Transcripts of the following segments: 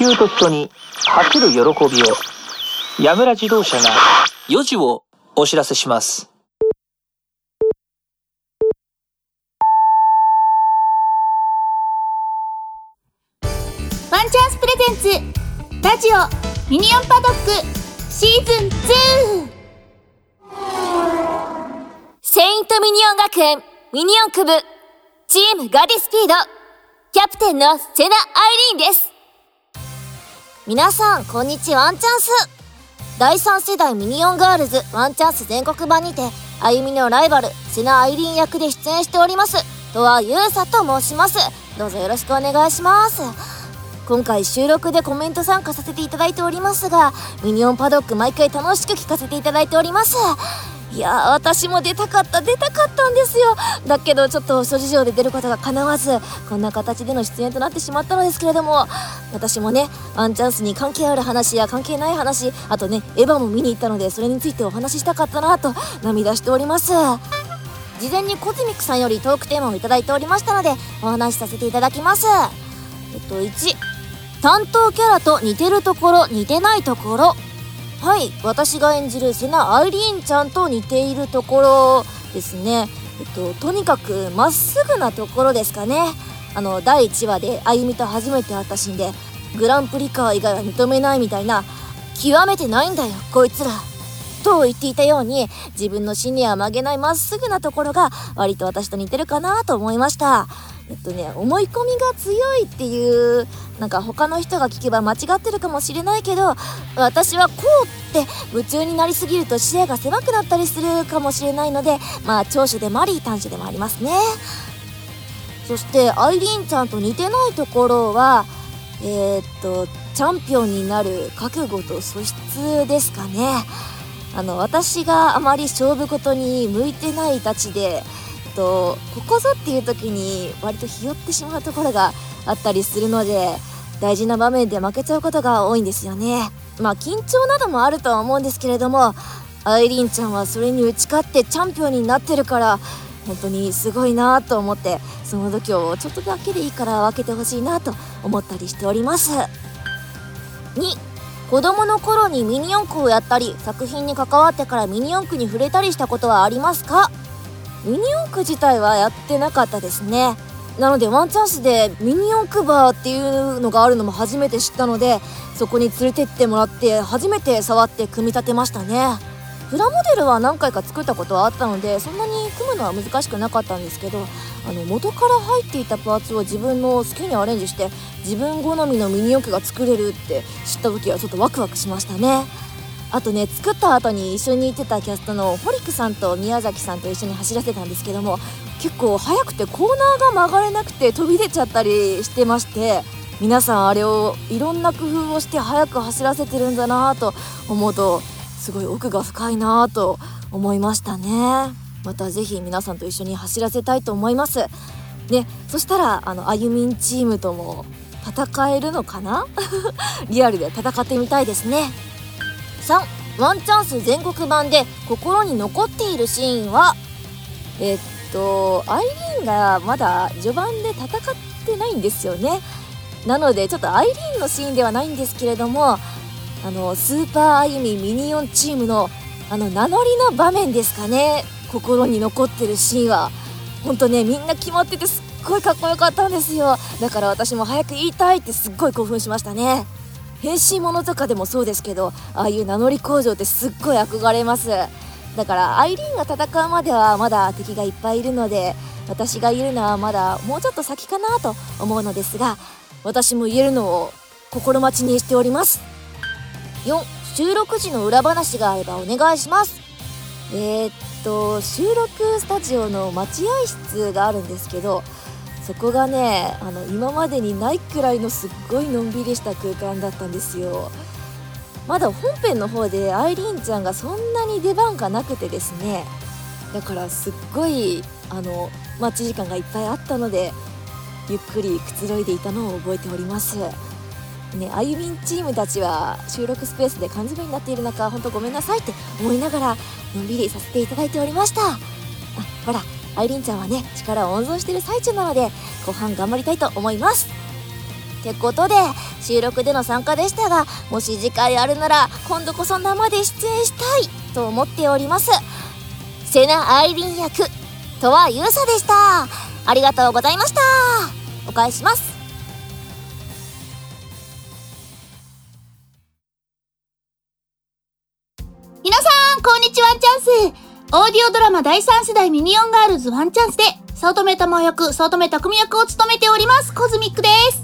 球と人に走る喜びを。矢村自動車が4時をお知らせします。ワンチャンスプレゼンツラジオミニオンパドックシーズン 2! セイントミニオン学園ミニオンク部チームガディスピードキャプテンのセナ・アイリーンです。皆さんこんにちは。ワンチャンス。第3世代ミニオンガールズワンチャンス全国版にて歩みのライバルセナ・アイリーン役で出演しておりますとはゆうさと申します。どうぞよろしくお願いします。今回収録でコメント参加させていただいておりますがミニオンパドック毎回楽しく聞かせていただいております。いやー私も出たかった出たかったんですよ。だけどちょっと諸事情で出ることが叶わずこんな形での出演となってしまったのですけれども私もねワンチャンスに関係ある話や関係ない話あとねエヴァも見に行ったのでそれについてお話ししたかったなと涙しております。事前にコズミックさんよりトークテーマをいただいておりましたのでお話しさせていただきます。えっと1担当キャラと似てるところ似てないところ。はい私が演じるセナ・アイリーンちゃんと似ているところですね。えっととにかくまっすぐなところですかね。あの第1話で歩みと初めて会ったシーンでグランプリカー以外は認めないみたいな極めてないんだよこいつら。と言っていたように自分のシニアは曲げないまっすぐなところが割と私と似てるかなと思いました。えっとね思い込みが強いっていうなんか他の人が聞けば間違ってるかもしれないけど私はこうって夢中になりすぎると視野が狭くなったりするかもしれないのでまあ長所でもあり短所でもありますね。そしてアイリーンちゃんと似てないところはえー、っとチャンピオンになる覚悟と素質ですかね。あの私があまり勝負事に向いてないたちでとここぞっていう時に割とひよってしまうところがあったりするので大事な場面で負けちゃうことが多いんですよね。まあ緊張などもあるとは思うんですけれどもアイリーンちゃんはそれに打ち勝ってチャンピオンになってるから本当にすごいなと思ってその時をちょっとだけでいいから分けてほしいなと思ったりしております。2子供の頃にミニ四駆をやったり作品に関わってからミニ四駆に触れたりしたことはありますか？ミニ四駆自体はやってなかったですね。なのでワンチャンスでミニ四駆バーっていうのがあるのも初めて知ったのでそこに連れてってもらって初めて触って組み立てましたね。プラモデルは何回か作ったことはあったのでそんなに組むのは難しくなかったんですけどあの元から入っていたパーツを自分の好きにアレンジして自分好みのミニ四駆が作れるって知った時はちょっとワクワクしましたね。あとね作った後に一緒に行ってたキャストのホリックさんと宮崎さんと一緒に走らせたんですけども結構速くてコーナーが曲がれなくて飛び出ちゃったりしてまして皆さんあれをいろんな工夫をして速く走らせてるんだなと思うとすごい奥が深いなと思いましたね。また是非皆さんと一緒に走らせたいと思います。ねそしたらあのあゆみんチームとも戦えるのかな？リアルで戦ってみたいですね。3ワンチャンス全国版で心に残っているシーンは？えっとアイリーンがまだ序盤で戦ってないんですよね。なのでちょっとアイリーンのシーンではないんですけれどもあのスーパーアユミミニオンチームのあの名乗りの場面ですかね。心に残ってるシーンは。本当ねみんな決まっててすっごいかっこよかったんですよ。だから私も早く言いたいってすっごい興奮しましたね。変身ものとかでもそうですけどああいう名乗り工場ってすっごい憧れます。だからアイリーンが戦うまではまだ敵がいっぱいいるので私が言えるのはまだもうちょっと先かなと思うのですが私も言えるのを心待ちにしております。4収録時の裏話があればお願いします。えー、っと収録スタジオの待合室があるんですけどそこがねあの今までにないくらいのすっごいのんびりした空間だったんですよ。まだ本編の方でアイリーンちゃんがそんなに出番がなくてですね。だからすっごいあの待ち時間がいっぱいあったのでゆっくりくつろいでいたのを覚えております。ね、あゆみんチームたちは収録スペースで缶詰になっている中本当ごめんなさいって思いながらのんびりさせていただいておりました。あほらアイリンちゃんはね力を温存してる最中なので後半頑張りたいと思います。ってことで収録での参加でしたがもし次回あるなら今度こそ生で出演したいと思っております。セナ・アイリン役とはゆうさでした。ありがとうございました。お返します。皆さん、こんにちは、チャンス。オーディオドラマ第3世代ミニオンガールズワンチャンスで、早乙女玉役、早乙女匠役を務めております、コズミックです。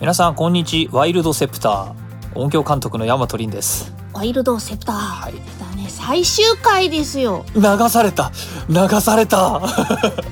皆さんこんにちワイルドセプター音響監督の大和凛ですワイルドセプター。はいだね、最終回ですよ。流された流された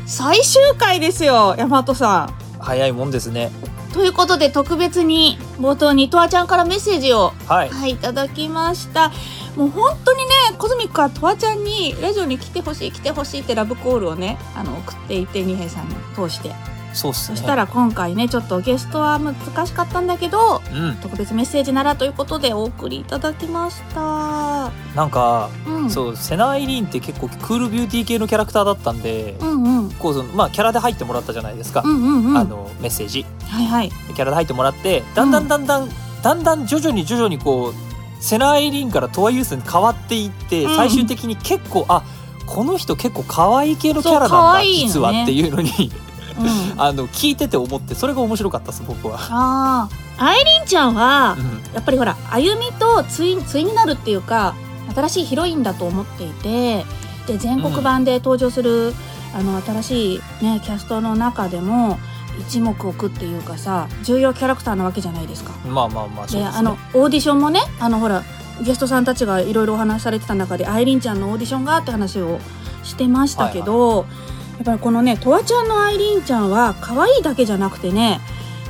最終回ですよ、ヤマトさん。早いもんですねということで、特別に、冒頭にトアちゃんからメッセージを、はいはい、いただきました。もう本当にね、コズミックはトアちゃんにラジオに来てほしい、来てほしいってラブコールをね、あの、送っていて、二平さんに通して。そうっすね。そしたら今回ねちょっとゲストは難しかったんだけどうん。特別メッセージならということでお送りいただきました。なんか、うん。そうセナ・アイリーンって結構クールビューティー系のキャラクターだったんで、うんうん。こうそのまあキャラで入ってもらったじゃないですか、うんうんうん。あのメッセージ。はいはい。キャラで入ってもらってだんだんだんだん、だんだん徐々に徐々にこうセナ・アイリーンからトワユースに変わっていって、うん。最終的に結構あこの人結構可愛い系のキャラなんだね。実はっていうのにうん。あの聞いてて思ってそれが面白かったです僕は。あー。アイリンちゃんはうん。やっぱりほら歩みと対対になるっていうか新しいヒロインだと思っていてで全国版で登場する、あの新しいねキャストの中でも一目置くっていうかさ重要キャラクターなわけじゃないですか。まあまあまあですね。であのオーディションもねあのほらゲストさんたちがいろいろお話しされてた中でアイリンちゃんのオーディションがって話をしてましたけど、やっぱりこのねとわちゃんのアイリンちゃんは可愛いだけじゃなくてね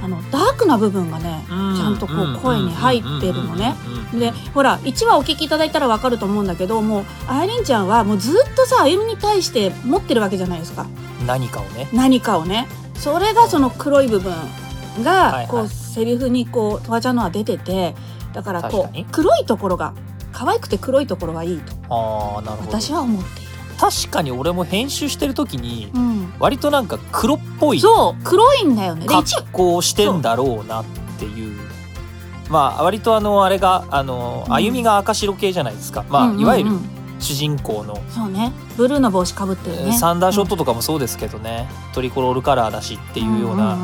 あのダークな部分がねちゃんとこう声に入ってるのね。でほら1話お聞きいただいたらわかると思うんだけどもうアイリンちゃんはもうずっとさ歩みに対して持ってるわけじゃないですか。何かをね。何かをね。それがその黒い部分はいがはい。こうセリフにこうとわちゃんのは出ててだからこう黒いところが可愛くて黒いところがいいと。私は思っている、確かに俺も編集してる時にうん、割となんか黒っぽいそう黒いんだよね。で一格好をしてんだろうなっていう。まあ割とあのあれがあのうん。歩みが赤白系じゃないですか、まあ、うんうんうん。いわゆる主人公の、そうね。ブルーの帽子かぶってるね。サンダーショットとかもそうですけどね、トリコロールカラーだしっていうような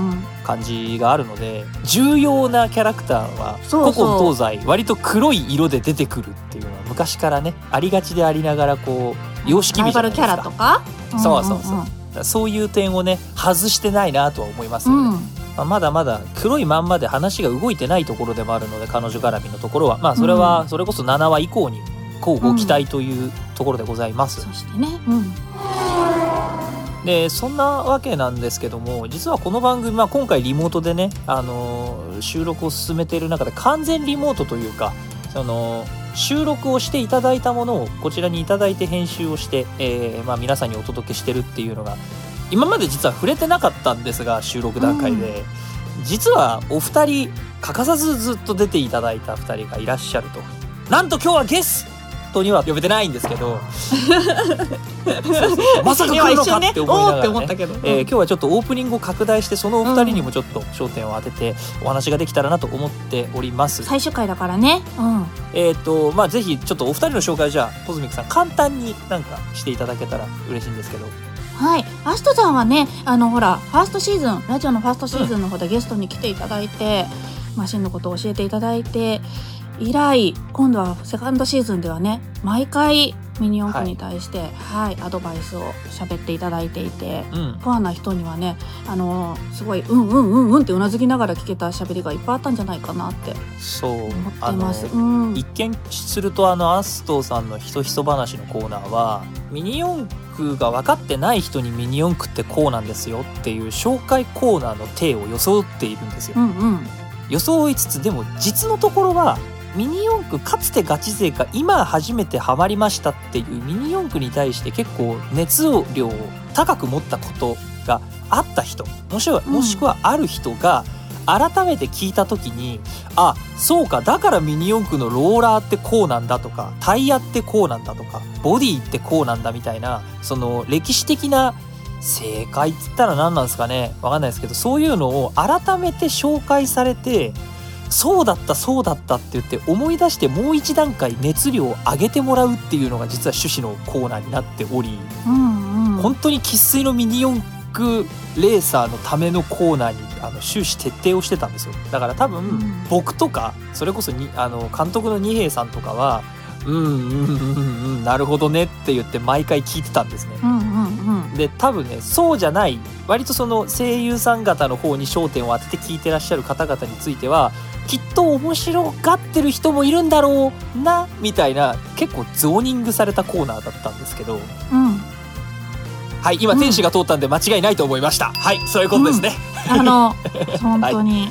感じがあるので重要なキャラクターはそうそう。古今東西割と黒い色で出てくるっていうのは昔からねありがちでありながらこう様式美じゃないですか？ラとか？そうそうそう。そういう点をね外してないなとは思いますよね、うん。まあ、まだまだ黒いまんまで話が動いてないところでもあるので彼女絡みのところは。まあそれはそれこそ7話以降にこうご期待というところでございます、そしてね、うん、でそんなわけなんですけども実はこの番組、まあ、今回リモートでね、あのー収録を進めている中で完全リモートというかその収録をしていただいたものをこちらにいただいて編集をして、えーまあ、皆さんにお届けしてるっていうのが今まで実は触れてなかったんですが収録段階で、実はお二人欠かさずずっと出ていただいた二人がいらっしゃると。なんと今日はゲストには呼べてないんですけど。まさか来るのかって思いながら、ね、今一瞬ね。おーって思ったけど、えー今日はちょっとオープニングを拡大してそのお二人にもちょっと焦点を当ててお話ができたらなと思っております。最終回だからね、うん、えっ、とまあぜひちょっとお二人の紹介をじゃあポズミックさん簡単になんかしていただけたら嬉しいんですけど。はい、アストさんはねあのほらファーストシーズンラジオのファーストシーズンの方でゲストに来ていただいて、マシンのことを教えていただいて以来今度はセカンドシーズンではね毎回ミニ四駆に対して、はいアドバイスを喋っていただいていてうん。ファンな人にはねあのすごいうんうんうんうんってうなずきながら聞けた喋りがいっぱいあったんじゃないかなってそう思ってます。うん一見するとあのアストさんのひそひそ話のコーナーはミニ四駆が分かってない人にミニ四駆ってこうなんですよっていう紹介コーナーの体を装っているんですよう。んうん装いつつでも実のところはミニ四駆かつてガチ勢が今初めてハマりましたっていうミニ四駆に対して結構熱量を高く持ったことがあった人もしくはうん。もしくはある人が改めて聞いた時に、あそうかだからミニ四駆のローラーってこうなんだとかタイヤってこうなんだとかボディってこうなんだみたいなその歴史的な正解っつったら何なんですかねわかんないですけどそういうのを改めて紹介されてそうだったそうだったって言って思い出してもう一段階熱量を上げてもらうっていうのが実は趣旨のコーナーになっており、うんうん。本当に生粋のミニ四駆レーサーのためのコーナーにあの終始徹底をしてたんですよ。だから多分、ん。僕とかそれこそにあの監督の二平さんとかはうんうんうんうんなるほどねって言って毎回聞いてたんですね。うんうんうんで多分ねそうじゃない割とその声優さん方の方に焦点を当てて聞いてらっしゃる方々についてはきっと面白がってる人もいるんだろうなみたいな結構ゾーニングされたコーナーだったんですけど。うん。はい今うん。天使が通ったんで間違いないと思いました、はいそういうことですね、あの 本当に、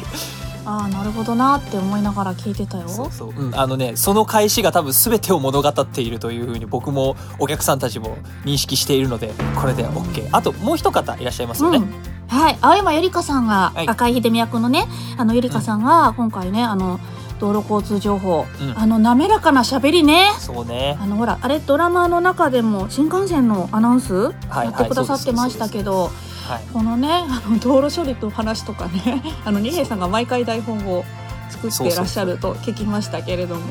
ああなるほどなって思いながら聞いてたよ。そうそう、うん、あのねその返しが多分全てを物語っているというふうに僕もお客さんたちも認識しているのでこれで OK あともう一方いらっしゃいますよね、うん。はい。青山ゆりかさんが、はい。赤井秀美役のねあのゆりかさんが今回ねあの道路交通情報、うん。あの滑らかな喋りね。そうね。あのほらあれドラマの中でも新幹線のアナウンスはい。やってくださってましたけど、はいこのねあの道路処理の話とかね あの二平さんが毎回台本を作ってらっしゃると聞きましたけれども。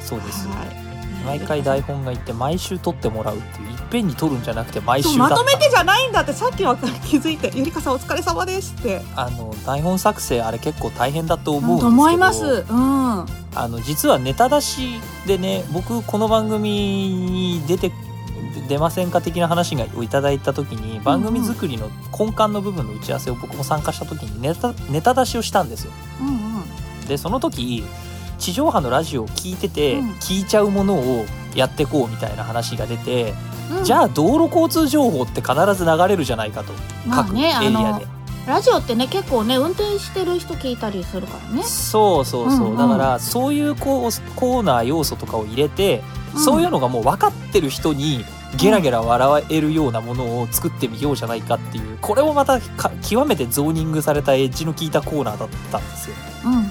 そうです。よはい。毎回台本がいって毎週撮ってもらうっていういっぺんに撮るんじゃなくて毎週まとめてじゃないんだってさっきは気づいて「ゆりかさんお疲れ様です」って。あの台本作成あれ結構大変だと思うんですけど。と思います。うん。あの実はネタ出しでね僕この番組に出て出ませんか的な話がをいただいた時に番組作りの根幹の部分の打ち合わせを僕も参加した時にネタネタ出しをしたんですよ。うんうん。でその時地上波のラジオを聞いてて、うん。聞いちゃうものをやってこうみたいな話が出て、うん。じゃあ道路交通情報って必ず流れるじゃないかと、まあ各エねあのリアで。ラジオってね結構ね運転してる人聞いたりするからね。そうそうそう、うんうん。だからそういうこうコーナー要素とかを入れて、うん。そういうのがもう分かってる人にゲラゲラ笑えるようなものを作ってみようじゃないかっていうこれもまたか極めてゾーニングされたエッジの効いたコーナーだったんですよ。うんうん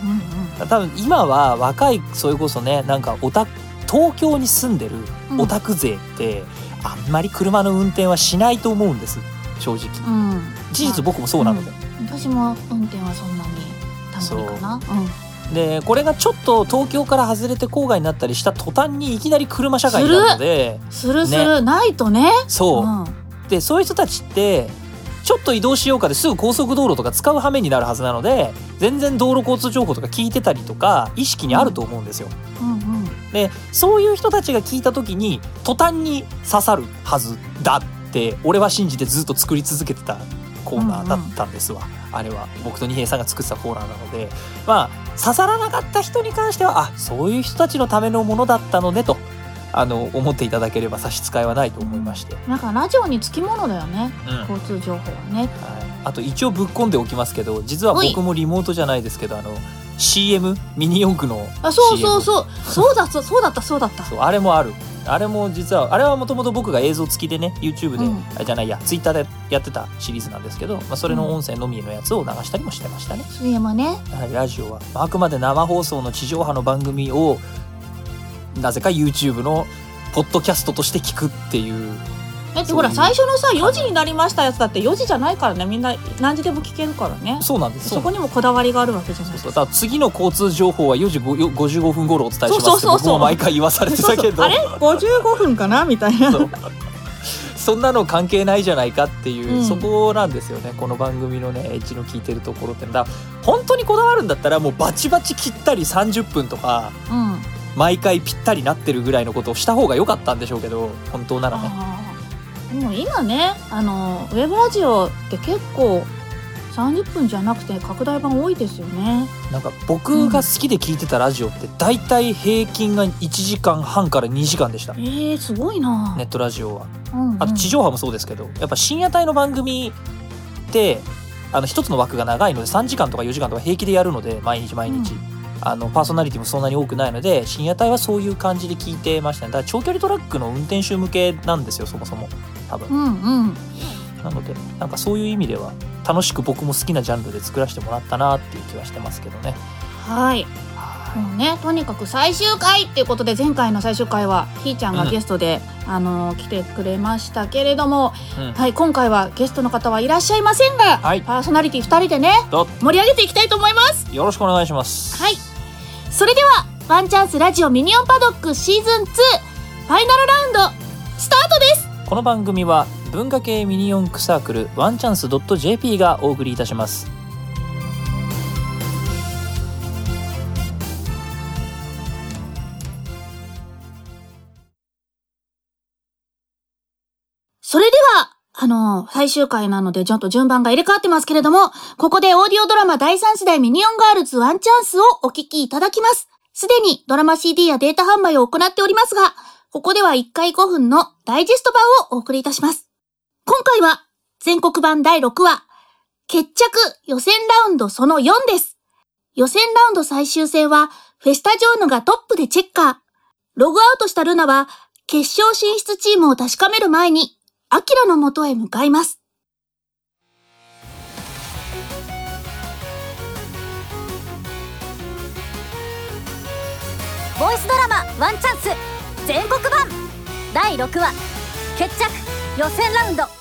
多分今は若いそれこそねなんかオタ東京に住んでるうん。オタク勢って、あんまり車の運転はしないと思うんです正直。うん。うん事実僕もそうなので。私も運転はそんなにたまにかなでこれがちょっと東京から外れて郊外になったりした途端にいきなり車社会になるのでうん、するする、ないとね。そう、ん。でそういう人たちってちょっと移動しようかですぐ高速道路とか使う羽目になるはずなので全然道路交通情報とか聞いてたりとか意識にあると思うんですよ。うんうん。でそういう人たちが聞いた時に途端に刺さるはずだって俺は信じてずっと作り続けてたコーナーだったんですわ、あれは僕と二平さんが作ってたコーナーなのでまあ刺さらなかった人に関してはあそういう人たちのためのものだったのねとあの思っていただければ差し支えはないと思いまして、なんかラジオにつきものだよね。うん。交通情報はね。はい、あと一応ぶっ込んでおきますけど実は僕もリモートじゃないですけどあの CM ミニ四駆の CM あそうそうそう。そうだそうそうだったそうだった。そうあれもある。あれも実はあれはもともと僕が映像付きでね YouTube で、うん。あじゃないや Twitter でやってたシリーズなんですけど、まあ、それの音声のみのやつを流したりもしてましたね。CM ね。やはりラジオは。まああくまで生放送の地上波の番組をなぜか YouTube のポッドキャストとして聞くっていうだってほら最初のさ4時になりましたやつだって4時じゃないからね。みんな何時でも聞けるからね。そうなんです。そこにもこだわりがあるわけじゃない。そうそう。だから次の交通情報は4時5 55分頃お伝えしますってそう毎回言わされてたけど。あれ？55分かな？みたいな。そんなの関係ないじゃないかっていう、うん。そこなんですよね。この番組のねエッジの効いてるところってだ本当にこだわるんだったらもうバチバチ切ったり30分とかうん。毎回ぴったりなってるぐらいのことをした方が良かったんでしょうけど本当ならねでも今ねあのウェブラジオって結構30分じゃなくて拡大版多いですよね。なんか僕が好きで聞いてたラジオって大体平均が1時間半から2時間でした。えー、すごいな、ネットラジオは。うんうん。あと地上波もそうですけどやっぱ深夜帯の番組ってあの一つの枠が長いので3時間とか4時間とか平気でやるので毎日毎日、あのパーソナリティもそんなに多くないので深夜帯はそういう感じで聞いてましたね。だから長距離トラックの運転手向けなんですよそもそも。多分。うんうん。なのでなんかそういう意味では楽しく僕も好きなジャンルで作らせてもらったなっていう気はしてますけどね。はい。もうねとにかく最終回っていうことで前回の最終回はひーちゃんがゲストで、あの来てくれましたけれども、うん。はい今回はゲストの方はいらっしゃいませんが、はい。パーソナリティ2人でねど盛り上げていきたいと思います。よろしくお願いします。はいそれではワンチャンスラジオミニオンパドックシーズン2ファイナルラウンドスタートです。この番組は文化系ミニ四駆サークルワンチャンス .jp がお送りいたします。の、最終回なのでちょっと順番が入れ替わってますけれども、ここでオーディオドラマ第3世代ミニオンガールズワンチャンスをお聞きいただきます。すでにドラマ CD やデータ販売を行っておりますが、ここでは1回5分のダイジェスト版をお送りいたします。今回は全国版第6話、決着予選ラウンドその4です。予選ラウンド最終戦はフェスタジョーヌがトップでチェッカー。ログアウトしたルナは決勝進出チームを確かめる前にアキラの元へ向かいます。ボイスドラマワンチャンス全国版第6話決着予選ラウンド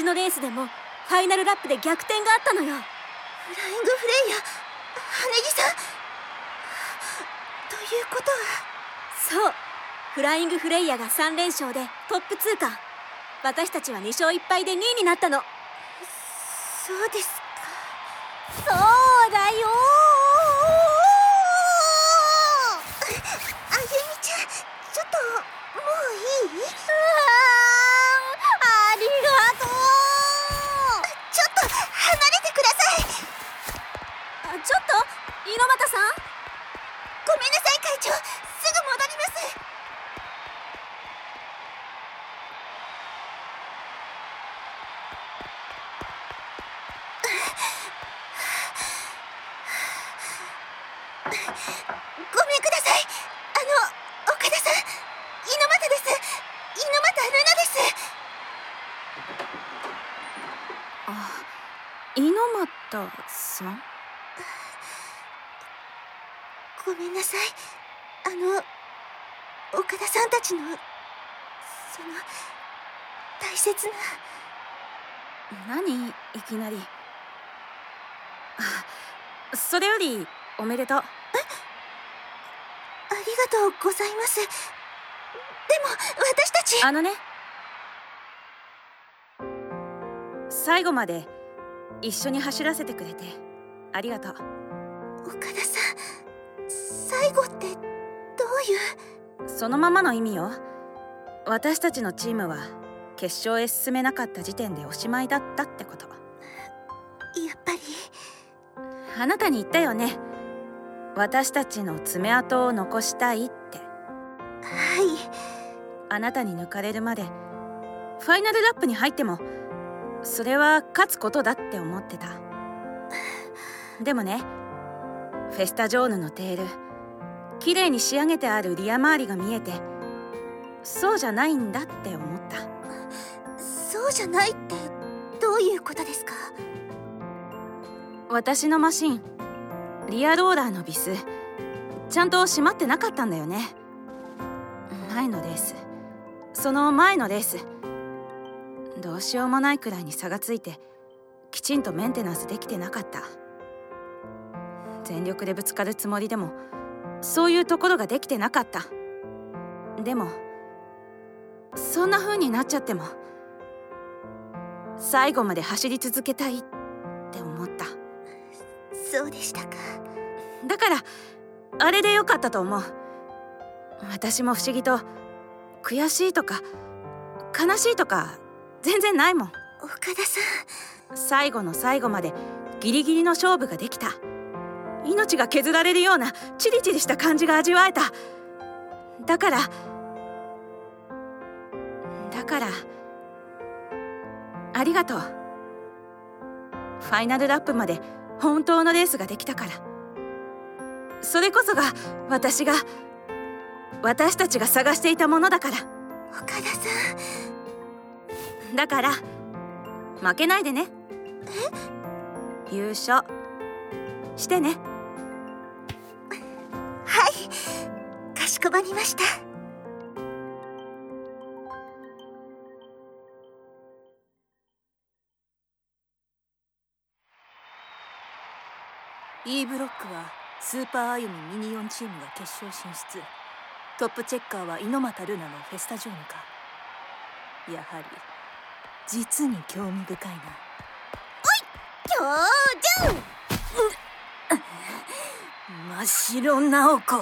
ちのレースでもファイナルラップで逆転があったのよ。フライングフレイヤ羽木さん。ということは？そう。フライングフレイヤが3連勝でトップ通過。私たちは2勝1敗で2位になったの。そうですか。そうだよめんなさい。会長すぐ戻りますごめんください。あの岡田さん猪俣です。猪俣ルナですあ猪俣さんごめんなさい。あの岡田さんたちのその大切な。何？いきなり。あそれよりおめでとう。ありがとうございます。でも私たち。あのね。最後まで一緒に走らせてくれてありがとう。岡田さん最後ってどういう？そのままの意味よ。私たちのチームは決勝へ進めなかった時点でおしまいだったってこと。やっぱり。あなたに言ったよね。私たちの爪痕を残したいって。はい。あなたに抜かれるまでファイナルラップに入ってもそれは勝つことだって思ってた。でもねフェスタジョーヌのテール綺麗に仕上げてあるリア周りが見えてそうじゃないんだって思った。そうじゃないってどういうことですか？私のマシンリアローラーのビスちゃんと閉まってなかったんだよね。前のレース。その前のレース。どうしようもないくらいに差がついてきちんとメンテナンスできてなかった。全力でぶつかるつもりでもそういうところができてなかった。でもそんな風になっちゃっても最後まで走り続けたいって思った。そうでしたか。だからあれでよかったと思う。私も不思議と悔しいとか悲しいとか全然ないもん。岡田さん。最後の最後までギリギリの勝負ができた命が削られるようなチリチリした感じが味わえた。だからだからありがとう。ファイナルラップまで本当のレースができたから。それこそが私が私たちが探していたものだから。岡田さん。だから負けないでね。え？優勝してねかしこまりました。E ブロックはスーパーアユミミニオンチームが決勝進出。トップチェッカーは猪俣ルナのフェスタジョーヌかやはり実に興味深いな。おい教授！真っ白直子。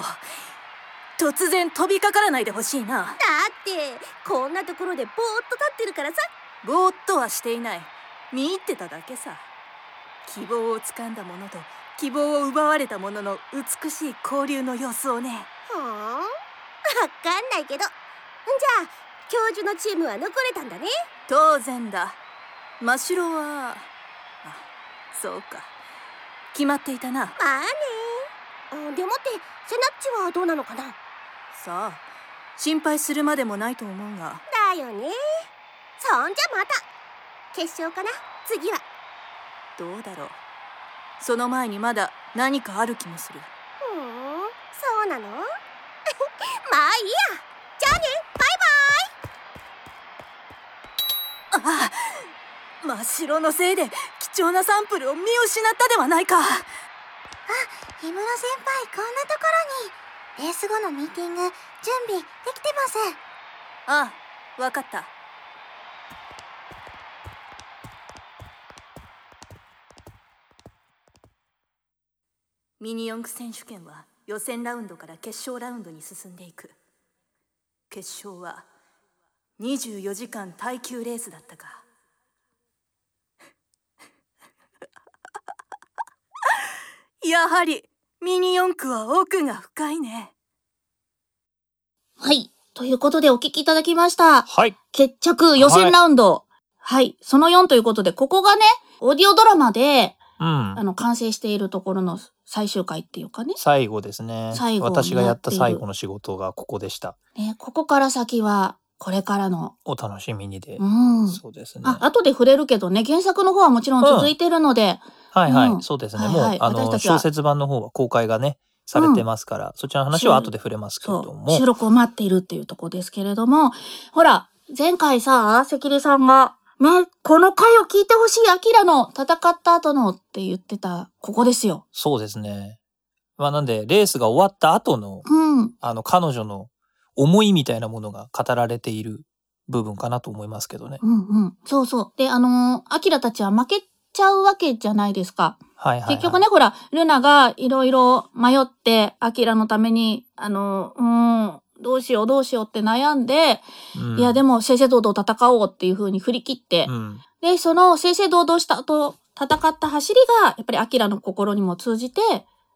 突然飛びかからないでほしいな。だってこんなところでぼーっと立ってるからさ。ぼーっとはしていない。見入ってただけさ。希望をつかんだものと希望を奪われたものの美しい交流の様子をね。はあ？わかんないけど。じゃあ教授のチームは残れたんだね。当然だ。真白はあそうか。決まっていたな。まあね。あでもってセナッチはどうなのかなさあ心配するまでもないと思うが。だよね。そんじゃまた。決勝かな。次は。どうだろう。その前にまだ何かある気もする。ふんそうなの？まあいいや。じゃあね。バイバイ。ああ真っ白のせいで貴重なサンプルを見失ったではないか。氷室先輩こんなところにレース後のミーティング準備できてます。ああわかった。ミニ四駆選手権は予選ラウンドから決勝ラウンドに進んでいく。決勝は24時間耐久レースだったか。やはりミニ四駆は奥が深いねはい。ということでお聞きいただきました。はい。決着予選ラウンド。はい。その4ということで、ここがね、オーディオドラマで、うんあ。の、完成しているところの最終回っていうかね。最後ですね。最後私がやった最後の仕事がここでした。ね、ここから先は、これからの、お楽しみにで。うん。そうですね。あ、後で触れるけどね、原作の方はもちろん続いてるので、はいはい、うんそうですね。はいはいもう、あの、小説版の方は公開がね、されてますから、そちらの話は後で触れますけれども。収録を待っているっていうところですけれども、ほら、前回さ、関根さんが、ね、この回を聞いてほしい、アキラの戦った後のって言ってた、ここですよ。そうですね。まあなんで、レースが終わった後の、うん。あの、彼女の思いみたいなものが語られている部分かなと思いますけどね。うんうん。そうそう。で、あのーアキラたちは負けちゃうわけじゃないですか。はいはい、はい。結局ね、ほら、ルナがいろいろ迷って、アキラのために、あのーうん、どうしようどうしようって悩んで、うん、いや、でも、正々堂々戦おうっていう風に振り切って、うん。で、その正々堂々した後、戦った走りが、やっぱりアキラの心にも通じて、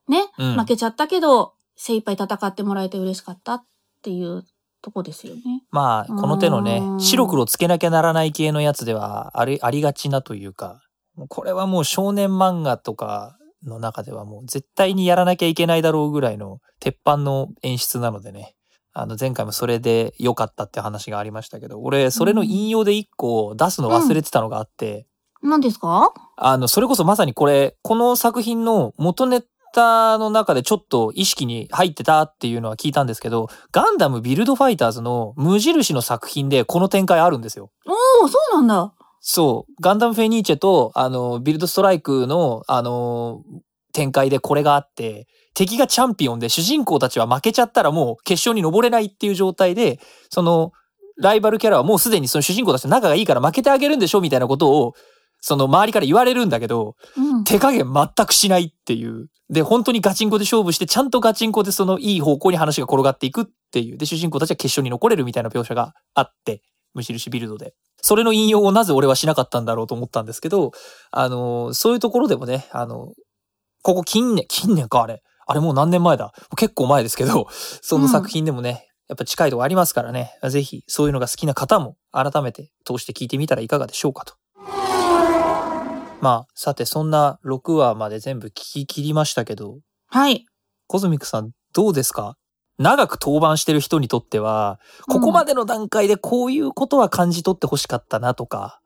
ね、うん負けちゃったけど、精一杯戦ってもらえて嬉しかったっていうとこですよね。まあ、この手のねう、ん白黒つけなきゃならない系のやつではあり、ありがちなというか、これはもう少年漫画とかの中ではもう絶対にやらなきゃいけないだろうぐらいの鉄板の演出なのでね。あの前回もそれで良かったって話がありましたけど、俺それの引用で一個出すの忘れてたのがあって、何ですか？あの、それこそまさにこれ、この作品の元ネタの中でちょっと意識に入ってたっていうのは聞いたんですけど、ガンダムビルドファイターズの無印の作品でこの展開あるんですよ。おー、そうなんだ。そう。ガンダムフェニーチェと、あの、ビルドストライクの、あの、展開でこれがあって、敵がチャンピオンで主人公たちは負けちゃったらもう決勝に登れないっていう状態で、その、ライバルキャラはもうすでにその主人公たちと仲がいいから負けてあげるんでしょみたいなことを、その周りから言われるんだけど、うん。手加減全くしないっていう。で、本当にガチンコで勝負して、ちゃんとガチンコでそのいい方向に話が転がっていくっていう。で、主人公たちは決勝に残れるみたいな描写があって、無印ビルドで。それの引用をなぜ俺はしなかったんだろうと思ったんですけど、あの、そういうところでもね、あの、ここ近年、近年かあれ。あれもう何年前だ結構前ですけど、その作品でもね、やっぱ近いとこありますからね、ぜひそういうのが好きな方も改めて通して聞いてみたらいかがでしょうかと。まあ、さてそんな6話まで全部聞き切りましたけど、はい。コズミックさんどうですか？長く登板してる人にとっては、ここまでの段階でこういうことは感じ取ってほしかったなとか、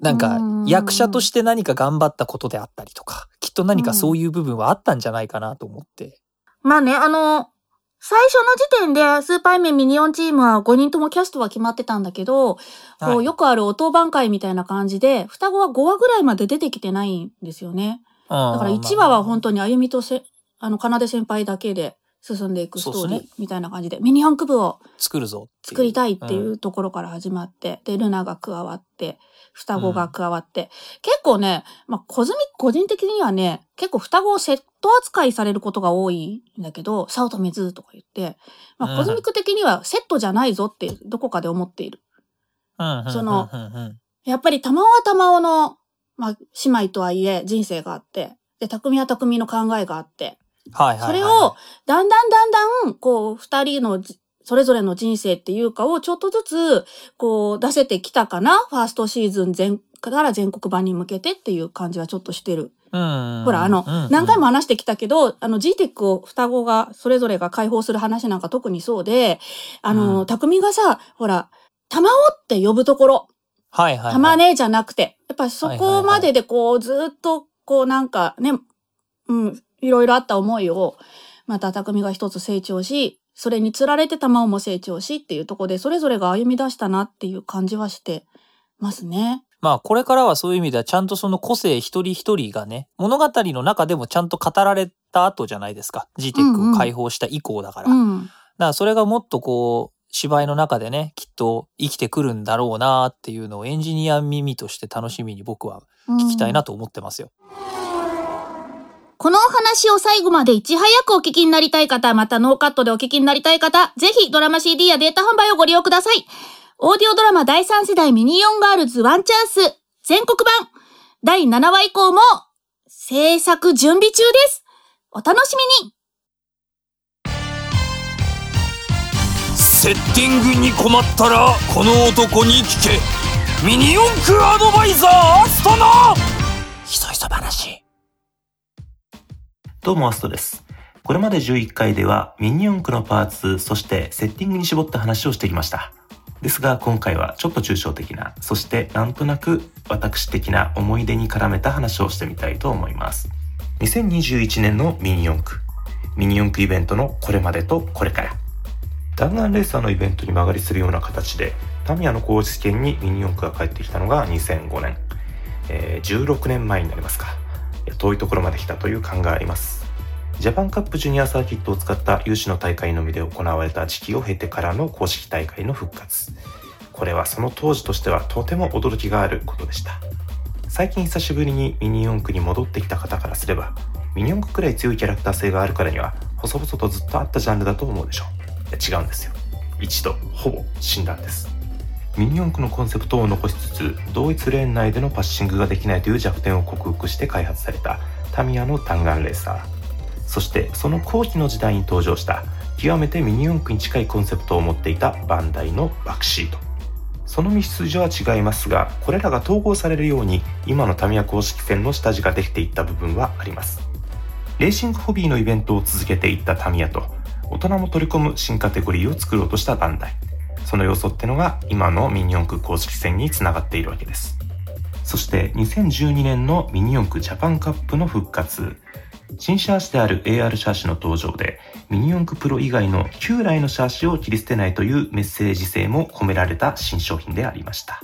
なんかうん役者として何か頑張ったことであったりとか、きっと何かそういう部分はあったんじゃないかなと思って。まあね、あの、最初の時点でスーパーメンミニオンチームは5人ともキャストは決まってたんだけど、こはい。うよくあるお当番会みたいな感じで、双子は5話ぐらいまで出てきてないんですよね。だだから1話は本当にあゆみとせ、あの、かなで先輩だけで進んでいくストーリーみたいな感じで、ミニ四駆部を作るぞ作りたいっていうところから始まって、で、ルナが加わって、双子が加わって、結構ね、まあ、コズミ個人的にはね、結構双子をセット扱いされることが多いんだけど、サオとメズとか言って、まあ、うん。コズミック的にはセットじゃないぞってどこかで思っている。うんうんうんうん。うんそのやっぱり玉緒は玉緒の、まあ、姉妹とはいえ人生があって、で、匠は匠の考えがあって、はいはい。それを、だんだんだんだん、こう、二人のじそれぞれの人生っていうかをちょっとずつ、こう、出せてきたかな？ファーストシーズン全、から全国版に向けてっていう感じはちょっとしてる。うん。ほら、あの、何回も話してきたけど、あの、GTEC を双子が、それぞれが解放する話なんか特にそうで、あの、うん。匠がさ、ほら、玉緒って呼ぶところ、はいはいはい。玉ねじゃなくて、やっぱりそこまででこう、ずっと、こうなんかね、うん、いろいろあった思いを、また匠が一つ成長し、それにつられて玉緒も成長しっていうところで、それぞれが歩み出したなっていう感じはしてますね。まあこれからはそういう意味ではちゃんとその個性一人一人がね、物語の中でもちゃんと語られた後じゃないですか。GTEC を解放した以降だから。だかうん。らそれがもっとこう、芝居の中でね、きっと生きてくるんだろうなっていうのをエンジニア耳として楽しみに僕は聞きたいなと思ってますよ。このお話を最後までいち早くお聞きになりたい方、またノーカットでお聞きになりたい方、ぜひドラマ CD やデータ販売をご利用ください。オーディオドラマ第3世代ミニオンガールズワンチャンス全国版。第7話以降も制作準備中です。お楽しみに。セッティングに困ったらこの男に聞け。ミニ四駆アドバイザーアストのひそひそ話どうもアストです。これまで11回ではミニ四駆のパーツ、そしてセッティングに絞った話をしてきました。ですが今回はちょっと抽象的な、そしてなんとなく私的な思い出に絡めた話をしてみたいと思います。2021年のミニ四駆。ミニ四駆イベントのこれまでとこれから。弾丸レーサーのイベントに曲がりするような形で、タミヤの公式権にミニ四駆が帰ってきたのが2005年。えー16年前になりますか。遠いところまで来たという感があります。ジャパンカップジュニアサーキットを使った有志の大会のみで行われた時期を経てからの公式大会の復活。これはその当時としてはとても驚きがあることでした。最近久しぶりにミニ四駆に戻ってきた方からすれば、ミニ四駆くらい強いキャラクター性があるからには、細々とずっとあったジャンルだと思うでしょう。違うんですよ。一度、ほぼ死んだんです。ミニ四駆のコンセプトを残しつつ同一レーン内でのパッシングができないという弱点を克服して開発されたタミヤの弾丸レーサー。そしてその後期の時代に登場した極めてミニ四駆に近いコンセプトを持っていたバンダイのバクシート。その道筋は違いますがこれらが統合されるように今のタミヤ公式戦の下地ができていった部分はあります。レーシングホビーのイベントを続けていったタミヤと大人も取り込む新カテゴリーを作ろうとしたバンダイ。その要素ってのが今のミニ四駆公式戦につながっているわけです。そして2012年のミニ四駆ジャパンカップの復活。新シャーシである AR シャーシの登場でミニ四駆プロ以外の旧来のシャーシを切り捨てないというメッセージ性も込められた新商品でありました。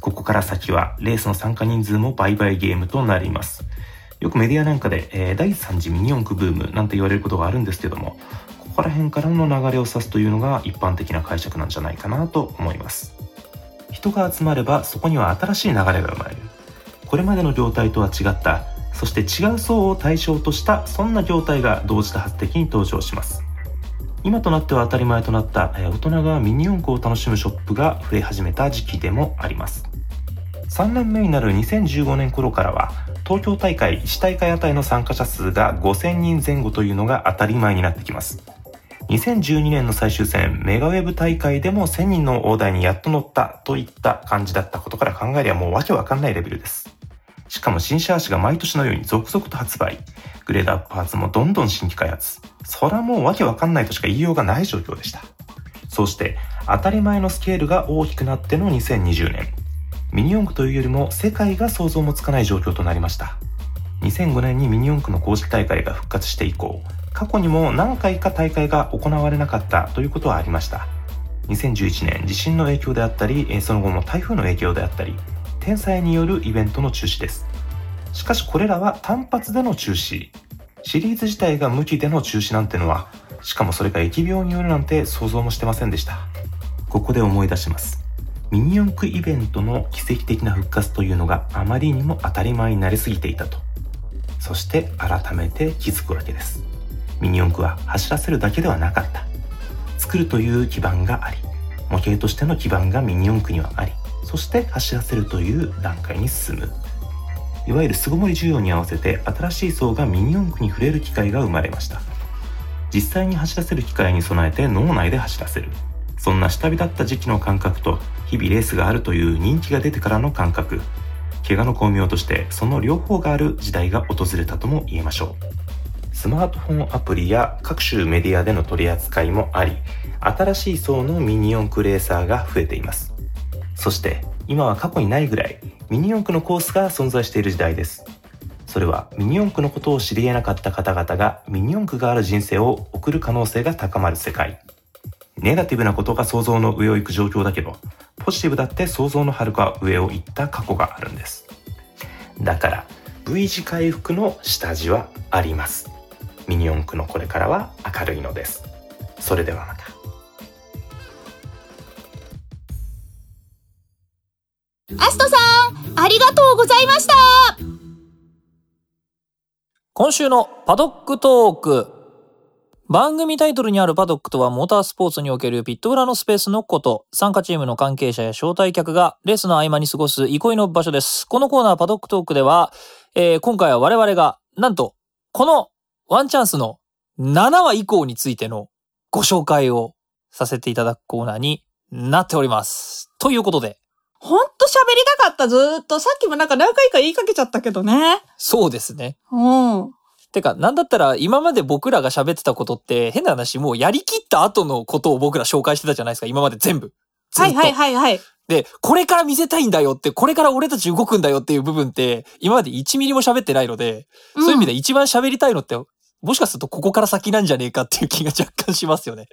ここから先はレースの参加人数も倍々ゲームとなります。よくメディアなんかで、えー第3次ミニ四駆ブームなんて言われることがあるんですけども、ここら辺からの流れを指すというのが一般的な解釈なんじゃないかなと思います。人が集まればそこには新しい流れが生まれる。これまでの業態とは違ったそして違う層を対象としたそんな業態が同時多発的に登場します。今となっては当たり前となった大人がミニ四駆を楽しむショップが増え始めた時期でもあります。3年目になる2015年頃からは東京大会1大会あたりの参加者数が5000人前後というのが当たり前になってきます。2012年の最終戦メガウェブ大会でも1000人の大台にやっと乗ったといった感じだったことから考えればもうわけわかんないレベルです。しかも新車足が毎年のように続々と発売。グレードアップパーツもどんどん新規開発。そらもうわけわかんないとしか言いようがない状況でした。そして当たり前のスケールが大きくなっての2020年ミニ四駆というよりも世界が想像もつかない状況となりました。2005年にミニ四駆の公式大会が復活して以降過去にも何回か大会が行われなかったということはありました。2011年地震の影響であったりその後も台風の影響であったり天災によるイベントの中止です。しかしこれらは単発での中止。シリーズ自体が無期での中止なんてのはしかもそれが疫病によるなんて想像もしてませんでした。ここで思い出します。ミニ四駆イベントの奇跡的な復活というのがあまりにも当たり前になりすぎていたと。そして改めて気づくわけです。ミニ四駆は走らせるだけではなかった。作るという基盤があり模型としての基盤がミニ四駆にはありそして走らせるという段階に進む。いわゆる巣ごもり需要に合わせて新しい層がミニ四駆に触れる機会が生まれました。実際に走らせる機会に備えて脳内で走らせる。そんな下火だった時期の感覚と日々レースがあるという人気が出てからの感覚。怪我の巧妙としてその両方がある時代が訪れたとも言えましょう。スマートフォンアプリや各種メディアでの取り扱いもあり新しい層のミニ四駆レーサーが増えています。そして今は過去にないぐらいミニ四駆のコースが存在している時代です。それはミニ四駆のことを知り得なかった方々がミニ四駆がある人生を送る可能性が高まる世界。ネガティブなことが想像の上を行く状況だけどポジティブだって想像の遥か上を行った過去があるんです。だから V 字回復の下地はあります。ミニ四駆のこれからは明るいのですそれではまたアストさん、ありがとうございました今週のパドックトーク。番組タイトルにあるパドックとはモータースポーツにおけるピット裏のスペースのこと。参加チームの関係者や招待客がレースの合間に過ごす憩いの場所です。このコーナーパドックトークでは、えー今回は我々が、なんと、このワンチャンスの7話以降についてのご紹介をさせていただくコーナーになっております。ということで、ほんと喋りたかった、ずーっと。さっきもなんか何回か言いかけちゃったけどね。そうですね。うん。てか、なんだったら今まで僕らが喋ってたことって変な話もうやりきった後のことを僕ら紹介してたじゃないですか。今まで全部。はいはいはいはい。で、これから見せたいんだよって、これから俺たち動くんだよっていう部分って、今まで1ミリも喋ってないので、そういう意味で一番喋りたいのって、もしかするとここから先なんじゃねえかっていう気が若干しますよね。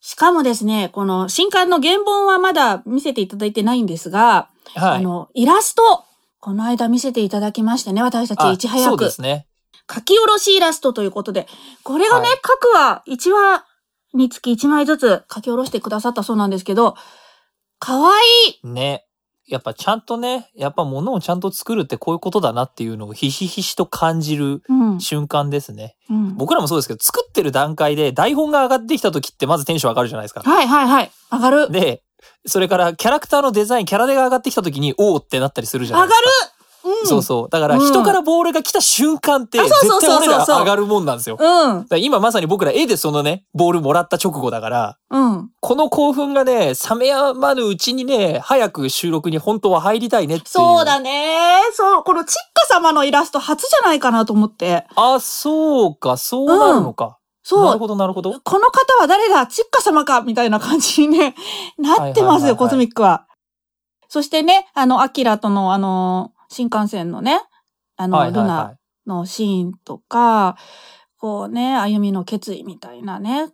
しかもですね、この新刊の原本はまだ見せていただいてないんですが、はい。あの、イラスト、この間見せていただきましてね、私たちあいち早くそうで。すね。書き下ろしイラストということで、これがね、はい各話、1話につき1枚ずつ書き下ろしてくださったそうなんですけど、かわいいね。やっぱちゃんとね、やっぱ物をちゃんと作るってこういうことだなっていうのをひしひしと感じるうん。瞬間ですね。うん、僕らもそうですけど、作ってる段階で台本が上がってきた時ってまずテンション上がるじゃないですか。はいはいはい。上がる。で、それからキャラクターのデザイン、キャラデが上がってきた時に、おーってなったりするじゃない上がるですか。うん。そうそう。だからうん人からボールが来た瞬間って、あ絶対俺ら上がるもんなんですよ。今まさに僕ら絵でそのね、ボールもらった直後だから、うん。この興奮がね、冷めやまぬうちにね、早く収録に本当は入りたいねっていう。そうだね。そう、このチッカ様のイラスト初じゃないかなと思って。あ、そうか、そうなるのか。なそう。るほど、なるほど。この方は誰だ？チッカ様か？みたいな感じにね、なってますよ、コズミックは。そしてね、あの、アキラとのあの、新幹線のね、あの、はいはいルナはのシーンとか、こうね、歩みの決意みたいなね、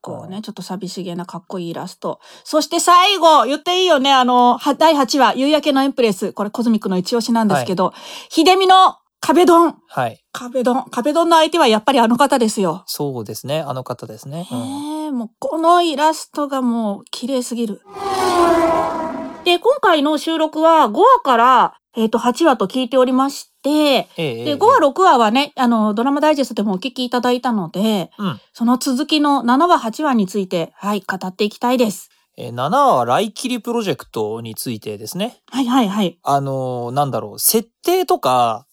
こうね、ちょっと寂しげなかっこいいイラスト。そして最後、言っていいよね、あの、は第8話、夕焼けのエンプレス。これコズミックの一押しなんですけど、秀美の壁ドン。い。はい。壁ドン。壁ドンの相手はやっぱりあの方ですよ。そうですね。あの方ですね。うんへえ、もうこのイラストがもう綺麗すぎる。で、今回の収録は5話から、えっ、と、8話と聞いておりまして、ええで、5話、6話はね、あの、ドラマダイジェストでもお聞きいただいたので、うんその続きの7話、8話について、はい、語っていきたいです。えー7話は来切りプロジェクトについてですね。はいはいはい。あのーなんだろう、設定とか、うん。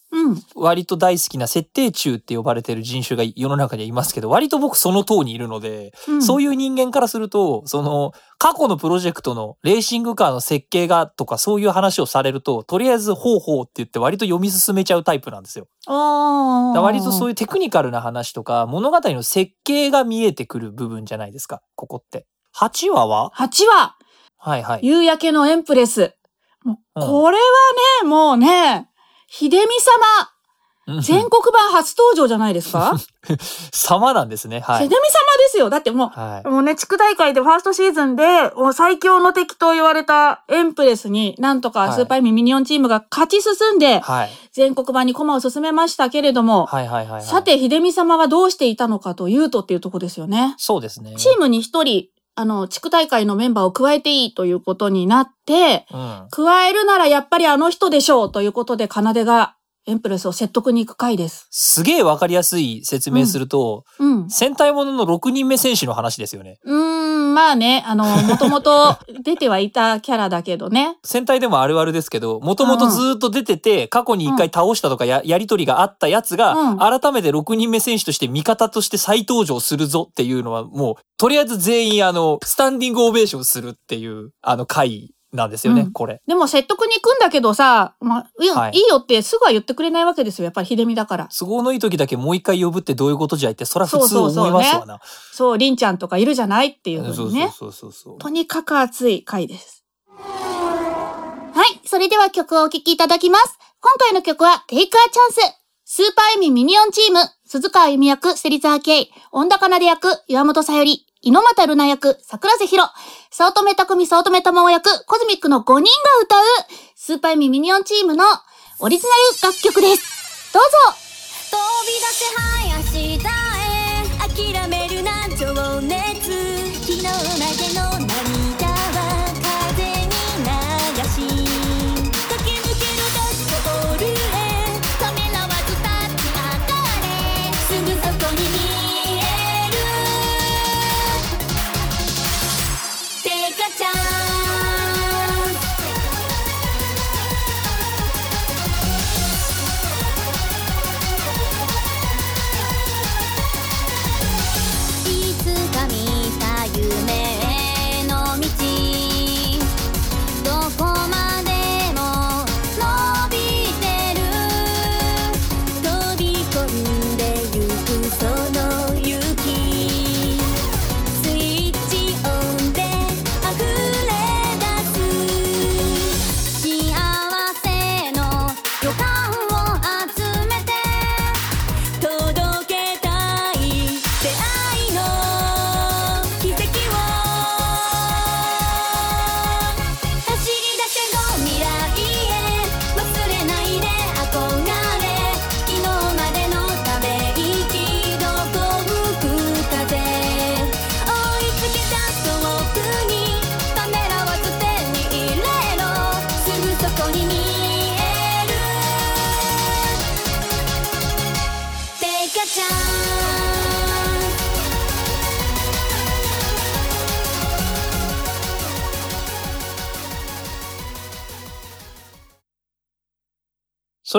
割と大好きな設定中って呼ばれてる人種が世の中にはいますけど、割と僕その党にいるので、うん、そういう人間からすると、その、過去のプロジェクトのレーシングカーの設計がとかそういう話をされると、とりあえずほうほうって言って割と読み進めちゃうタイプなんですよ。割とそういう。テクニカルな話とか、物語の設計が見えてくる部分じゃないですか、ここって。8話は？8話、はいはい。夕焼けのエンプレス。これはね、もうね、秀美様、全国版初登場じゃないですか、様なんですね。はい。秀美様ですよ。だってもう、はい。もうね、地区大会でファーストシーズンで、もう最強の敵と言われたエンプレスに、なんとかスーパーエミミニオンチームが勝ち進んで、はい。全国版に駒を進めましたけれども、はいはいはいはい。さ、て、秀美様はどうしていたのかというとっていうとこですよね。そうですね。チームに一人、あの、地区大会のメンバーを加えていいということになって、うん。加えるならやっぱりあの人でしょうということで、奏がエンプレスを説得に行く回です。すげえわかりやすい説明すると、うん。戦隊ものの6人目選手の話ですよね。うーん、まあね、あの、もともと出てはいたキャラだけどね。戦隊でもあるあるですけど、もともとずーっと出てて、過去に一回倒したとかややりとりがあったやつが、うん改めて6人目選手として味方として再登場するぞっていうのは、もう、とりあえず全員あの、スタンディングオベーションするっていう、あの回なんですよね、うんこれ。でも説得に行くんだけどさ、まあ、いいはいいいよってすぐは言ってくれないわけですよ。やっぱり秀美だから。都合のいい時だけもう一回呼ぶってどういうことじゃいって、そら普通そうそうそう思いますわな。そう、りんちゃんとかいるじゃないっていうふそううにね。そうそうそうそう。とにかく熱い回です。はい、それでは曲をお聴きいただきます。今回の曲は、テイクアチャンス。スーパーエミミニオンチーム、鈴川由美役、芹沢慶、恩田奏役、岩本さより、猪俣ルナ役、桜瀬宏、早乙女匠、早乙女玉緒役、コズミックの5人が歌う、スーパーミミニオンチームのオリジナル楽曲です。どうぞ。飛び出せ林田へ諦めるな情熱。昨日までの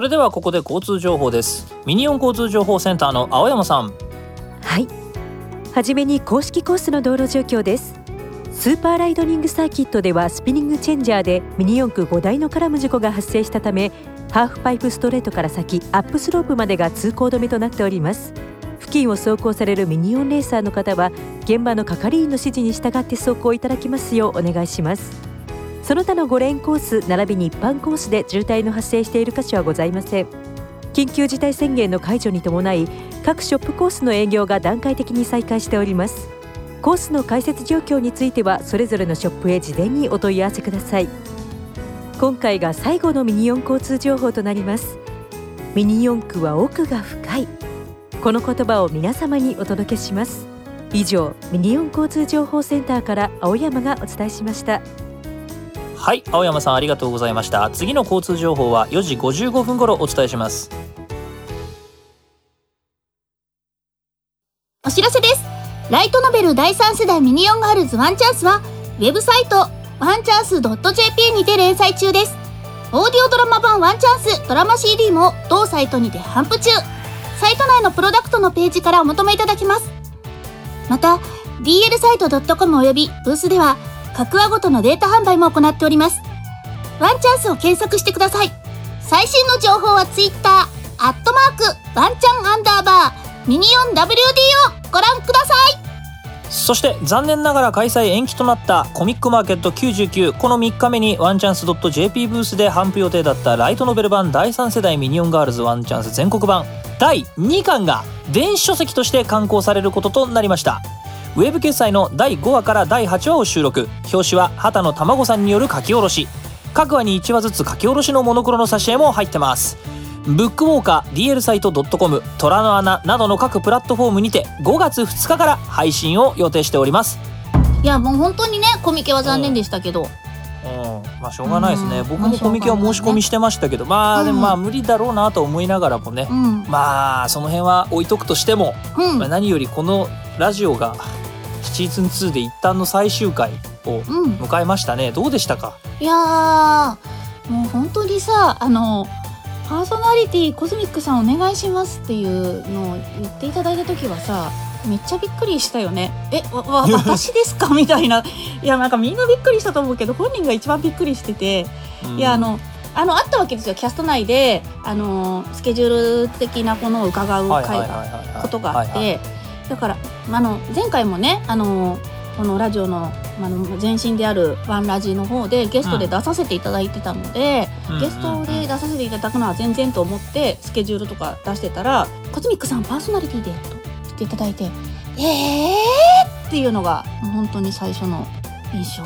それではここで交通情報です。ミニオン交通情報センターの青山さん。はい。はじめに公式コースの道路状況です。スーパーライトニングサーキットではスピニングチェンジャーでミニ四駆5台の絡む事故が発生したためハーフパイプストレートから先アップスロープまでが通行止めとなっております付近を走行されるミニオンレーサーの方は現場の係員の指示に従って走行いただきますようお願いしますその他の5レーンコース並びに一般コースで渋滞の発生している箇所はございません。緊急事態宣言の解除に伴い各ショップコースの営業が段階的に再開しております。コースの開設状況についてはそれぞれのショップへ事前にお問い合わせください。今回が最後のミニ四交通情報となります。ミニ四駆は奥が深い。この言葉を皆様にお届けします。以上ミニ四交通情報センターから青山がお伝えしました。はい青山さんありがとうございました次の交通情報は4時55分頃お伝えしますお知らせです。ライトノベル第3世代ミニオンガールズワンチャンスは、ウェブサイト、ワンチャンス .jp にて連載中です。オーディオドラマ版ワンチャンスドラマ CD も同サイトにて販布中。サイト内のプロダクトのページからお求めいただけます。また、DL サイト .com およびブースでは、各話ごとのデータ販売も行っております。ワンチャンスを検索してください。最新の情報は Twitter、アットマーク、ワンチャンアンダーバー、ミニオン WD をご覧くださいそして残念ながら開催延期となったコミックマーケット99この3日目にワンチャンス .jp ブースで販布予定だったライトノベル版第3世代ミニオンガールズワンチャンス全国版第2巻が電子書籍として刊行されることとなりましたウェブ決済の第5話から第8話を収録。表紙は畑野卵さんによる書き下ろし。各話に1話ずつ書き下ろしのモノクロの挿絵も入ってます。ブックウォーカー DL サイト .com 虎の穴などの各プラットフォームにて5月2日から配信を予定しております。いやもう本当にねコミケは残念でしたけど、うん。まあしょうがないですね、うん。僕もコミケは申し込みしてましたけど。まあでもまあうん無理だろうなと思いながらもね、うん。まあその辺は置いとくとしても、うん。まあ、何よりこのラジオがシーズン2で一旦の最終回をうん。迎えましたね。どうでしたか？いやーもう本当にさあのパーソナリティコズミックさんお願いしますっていうのを言っていただいた時はさめっちゃびっくりしたよね。えわわ 私ですか？みたいな。いやなんかみんなびっくりしたと思うけど本人が一番びっくりしてて。うん。いやあのあのあったわけですよ。キャスト内であのスケジュール的なものを伺う会ことがあってだからあの前回もねあのこのラジオのあの前身であるワンラジの方でゲストで出させていただいてたので、うんゲストで出させていただくのは全然と思ってスケジュールとか出してたら「コズミックさんパーソナリティで」と言っていただいて「えー!」っていうのが本当に最初の印象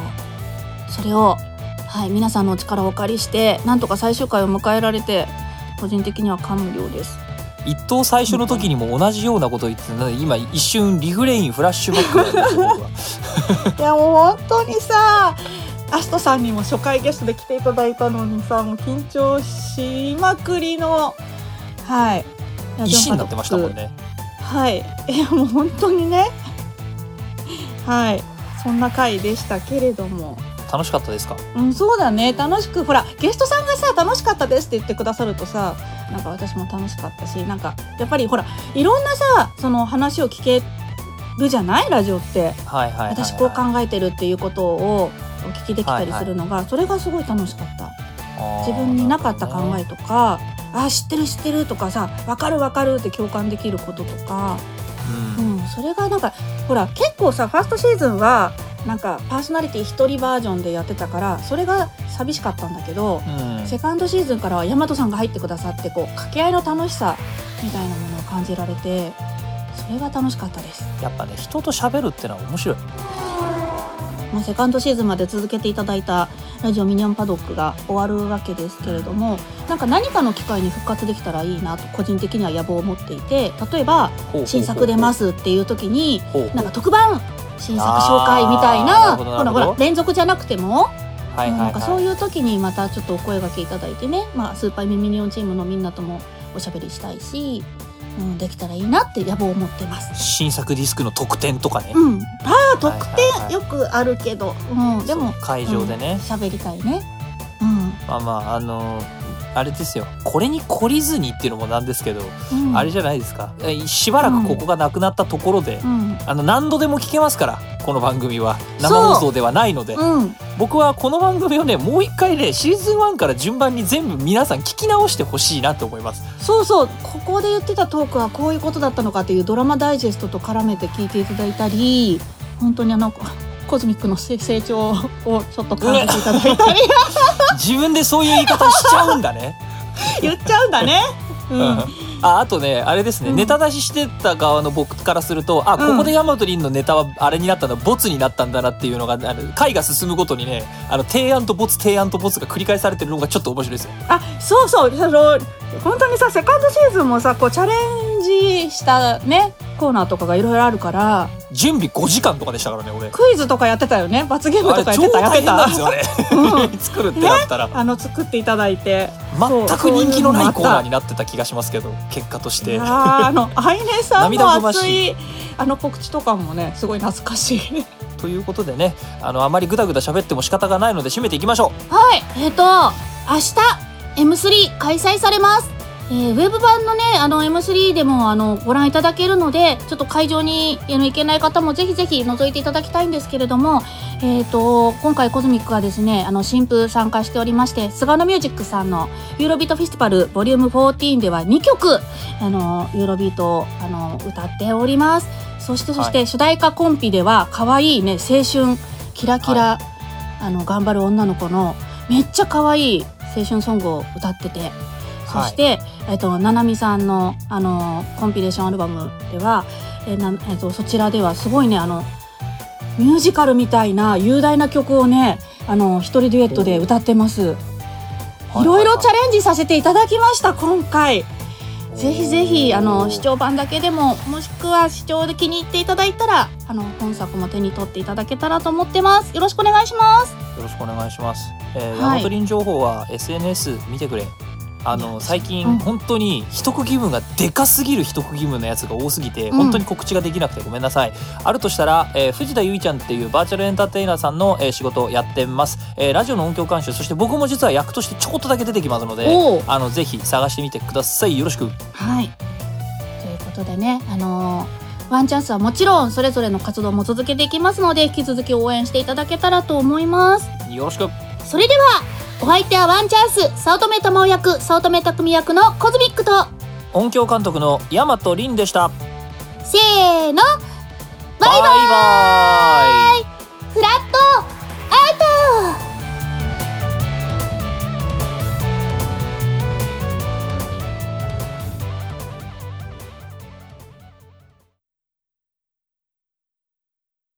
それを、はい、皆さんのお力をお借りしてなんとか最終回を迎えられて個人的には感無量です。一等最初の時にも同じようなことを言ってたので今一瞬リフレインフラッシュバックなんですよ僕は。いやもう本当にさアストさんにも初回ゲストで来ていただいたのにさもう緊張しまくりのはい。石になってましたもんね。はい。いやもう本当にね。はい。そんな回でしたけれども楽しかったですか？うんそうだね。楽しくほらゲストさんがさ楽しかったですって言ってくださるとさなんか私も楽しかったしなんかやっぱりほらいろんなさその話を聞けるじゃない？ラジオって。はいはいはい、はい、私こう考えてるっていうことをお聞きできたりするのが、それがすごい楽しかった。自分になかった考えとかあ知ってる知ってるとかさ分かる分かるって共感できることとか、ううんん、それがなんかほら結構さファーストシーズンはなんかパーソナリティ一人バージョンでやってたからそれが寂しかったんだけど、うんセカンドシーズンからは大和さんが入ってくださってこう掛け合いの楽しさみたいなものを感じられてそれが楽しかったです。やっぱね人と喋るってのは面白いまあ、セカンドシーズンまで続けていただいたラジオミニオンパドックが終わるわけですけれどもなんか何かの機会に復活できたらいいなと個人的には野望を持っていて例えば新作出ますっていう時になんか特番新作紹介みたいなほらほら連続じゃなくても、はいはいなんかそうはいいう時にまたちょっとお声掛けいただいてね、まあ、スーパーミミニオンチームのみんなともおしゃべりしたいし、うん、できたらいいなって野望を持ってます。新作ディスクの特典とかね、うん、ああ特典よくあるけど、うん、でも会場でね、喋りたいね。うん。まあまああのあれですよ。これに懲りずにっていうのもなんですけど、うん、あれじゃないですか。えしばらくここがなくなったところで、うん。あの何度でも聞けますからこの番組は。生放送ではないので。う。ん。僕はこの番組をねもう一回ねシーズン1から順番に全部皆さん聞き直してほしいなと思います。そうそう、ここで言ってたトークはこういうことだったのかっていうドラマダイジェストと絡めて聞いていただいたり、本当にあの、コズミックの成成長をちょっと感じていただいたり、自分でそういう言い方しちゃうんだね。言っちゃうんだね。うん。ああとねあれですね、うん。ネタ出ししてた側の僕からするとあここでヤマトリンのネタはあれになったのはボツになったんだなっていうのがあの回が進むごとにねあの提案とボツ提案とボツが繰り返されてるのがちょっと面白いですよ。あ、そうそう、その、本当にさ、セカンドシーズンもさ、こうチャレンジしたね、コーナーとかがいろいろあるから準備5時間とかでしたからね俺。クイズとかやってたよね？罰ゲームとかやってた？やって超大変なんですよたあれうん作るってなったら、あの作っていただいて。全く人気のないコーナーにになってた気がしますけど結果として。あのアイネさんも涙ぐまし。熱いあの告知とかもねすごい懐かしい。ということでねあのあまりぐだぐだ喋っても仕方がないので締めていきましょう。はい、えっ、と、明日 M3 開催されます。えーウェブ版のね、あの M3 でもあのご覧いただけるので、ちょっと会場にあの行けない方もぜひぜひ覗いていただきたいんですけれども、えっ、と、今回コズミックはですね、あの新風参加しておりまして、菅野ミュージックさんのユーロビートフェスティバルボリューム14では2曲、あの、ユーロビートをあの歌っております。そしてそして主題歌コンピでは可愛いね、青春、キラキラ、あの頑張る女の子のめっちゃ可愛い青春ソングを歌っててそして、えっとななみさんのあのコンピレーションアルバムでは、えなえっとそちらではすごいねあのミュージカルみたいな雄大な曲をねあの一人デュエットで歌ってます。いろいろチャレンジさせていただきました今回。ぜひぜひあの視聴版だけでももしくは視聴で気に入っていただいたらあの本作も手に取っていただけたらと思ってますよろしくお願いしますよろしくお願いします。えー、はいヤマトリン情報は SNS 見てくれ。あの最近、うん。本当に一区義務がでかすぎる一区義務のやつが多すぎて、うん。本当に告知ができなくてごめんなさい。あるとしたら、えー藤田ゆいちゃんっていうバーチャルエンターテイナーさんの、えー仕事をやってます、えーラジオの音響監修そして僕も実は役としてちょこっとだけ出てきますのであのぜひ探してみてください。よろしく。はい。ということでねあのーワンチャンスはもちろんそれぞれの活動も続けていきますので引き続き応援していただけたらと思います。よろしくそれではお相手はワンチャンス早乙女智役早乙女匠役のコズミックと音響監督の大和凛でした。せーのバイバイ。フラット。